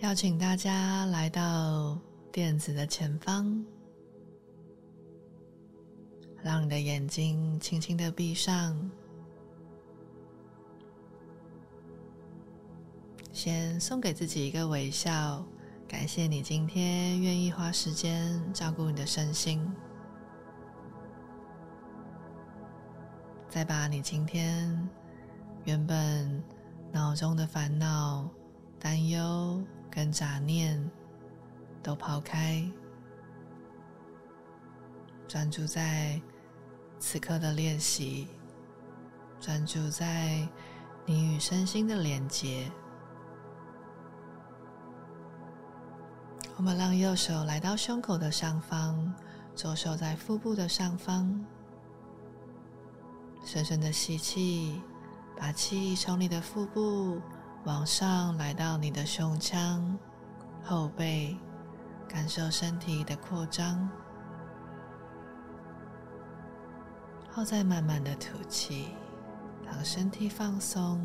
邀请大家来到垫子的前方，让你的眼睛轻轻的闭上。先送给自己一个微笑，感谢你今天愿意花时间照顾你的身心。再把你今天原本脑中的烦恼、担忧跟杂念都抛开，专注在此刻的练习，专注在你与身心的连接。我们让右手来到胸口的上方，左手在腹部的上方。深深的吸气，把气从你的腹部往上来到你的胸腔、后背，感受身体的扩张。后再慢慢的吐气，让身体放松。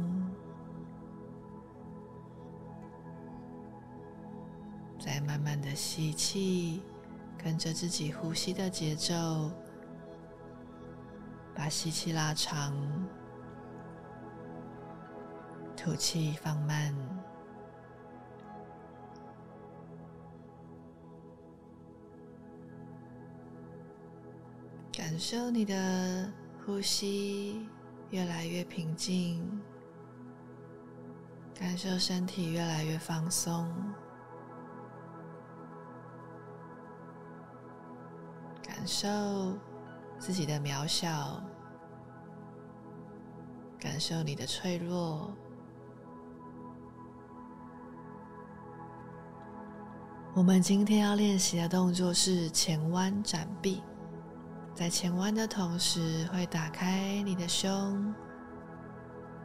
再慢慢的吸气，跟着自己呼吸的节奏。把吸气拉长，吐气放慢，感受你的呼吸越来越平静，感受身体越来越放松，感受。自己的渺小，感受你的脆弱。我们今天要练习的动作是前弯展臂，在前弯的同时，会打开你的胸，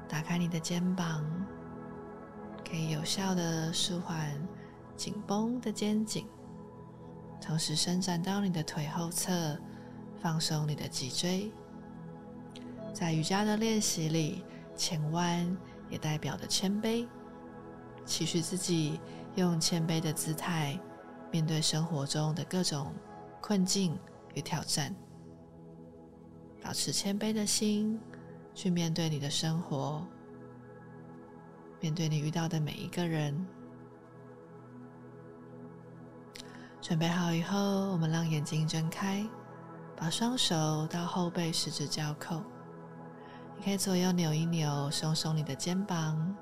打开你的肩膀，可以有效的舒缓紧绷的肩颈，同时伸展到你的腿后侧。放松你的脊椎，在瑜伽的练习里，前弯也代表着谦卑，期许自己用谦卑的姿态面对生活中的各种困境与挑战，保持谦卑的心去面对你的生活，面对你遇到的每一个人。准备好以后，我们让眼睛睁开。把双手到后背十指交扣，你可以左右扭一扭，松松你的肩膀，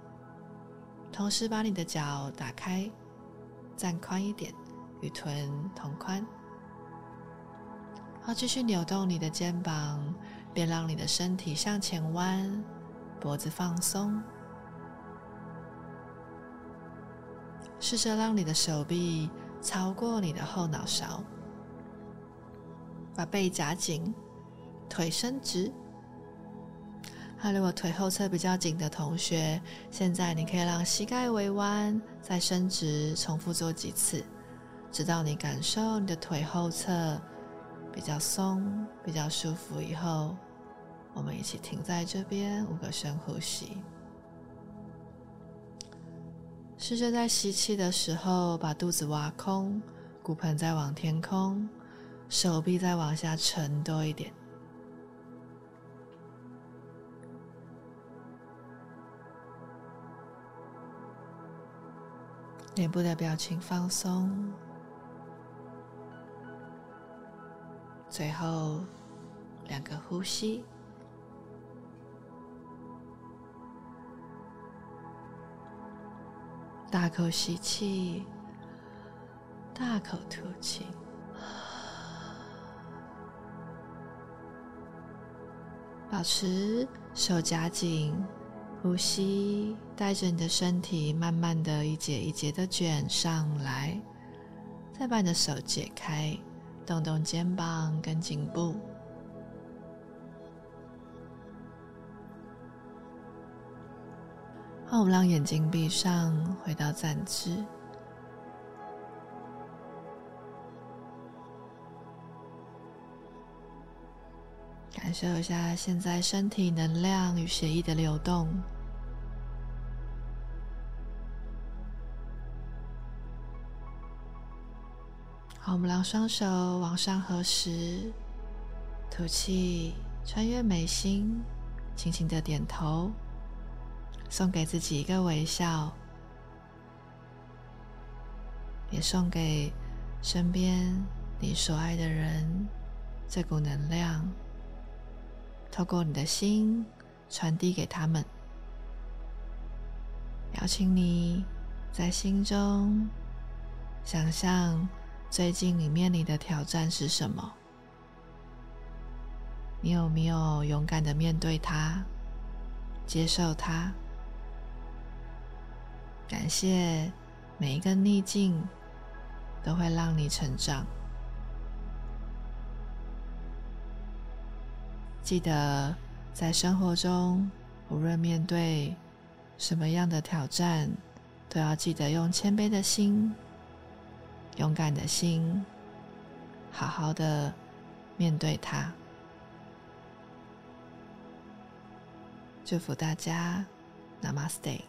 同时把你的脚打开，站宽一点，与臀同宽。好，继续扭动你的肩膀，别让你的身体向前弯，脖子放松。试着让你的手臂超过你的后脑勺。把背夹紧，腿伸直。那如果腿后侧比较紧的同学，现在你可以让膝盖微弯，再伸直，重复做几次，直到你感受你的腿后侧比较松、比较舒服以后，我们一起停在这边，五个深呼吸。试着在吸气的时候把肚子挖空，骨盆再往天空。手臂再往下沉多一点，脸部的表情放松，最后两个呼吸，大口吸气，大口吐气。保持手夹紧，呼吸，带着你的身体慢慢的一节一节的卷上来，再把你的手解开，动动肩膀跟颈部。好，我们让眼睛闭上，回到站姿。感受一下现在身体能量与血液的流动，好，我们让双手往上合十，吐气，穿越眉心，轻轻的点头，送给自己一个微笑，也送给身边你所爱的人这股能量，透过你的心传递给他们。邀请你在心中想象。最近你面临的挑战是什么？你有没有勇敢的面对它，接受它？感谢每一个逆境都会让你成长。记得在生活中，无论面对什么样的挑战，都要记得用谦卑的心。勇敢的心，好好的面对它。祝福大家，Namaste。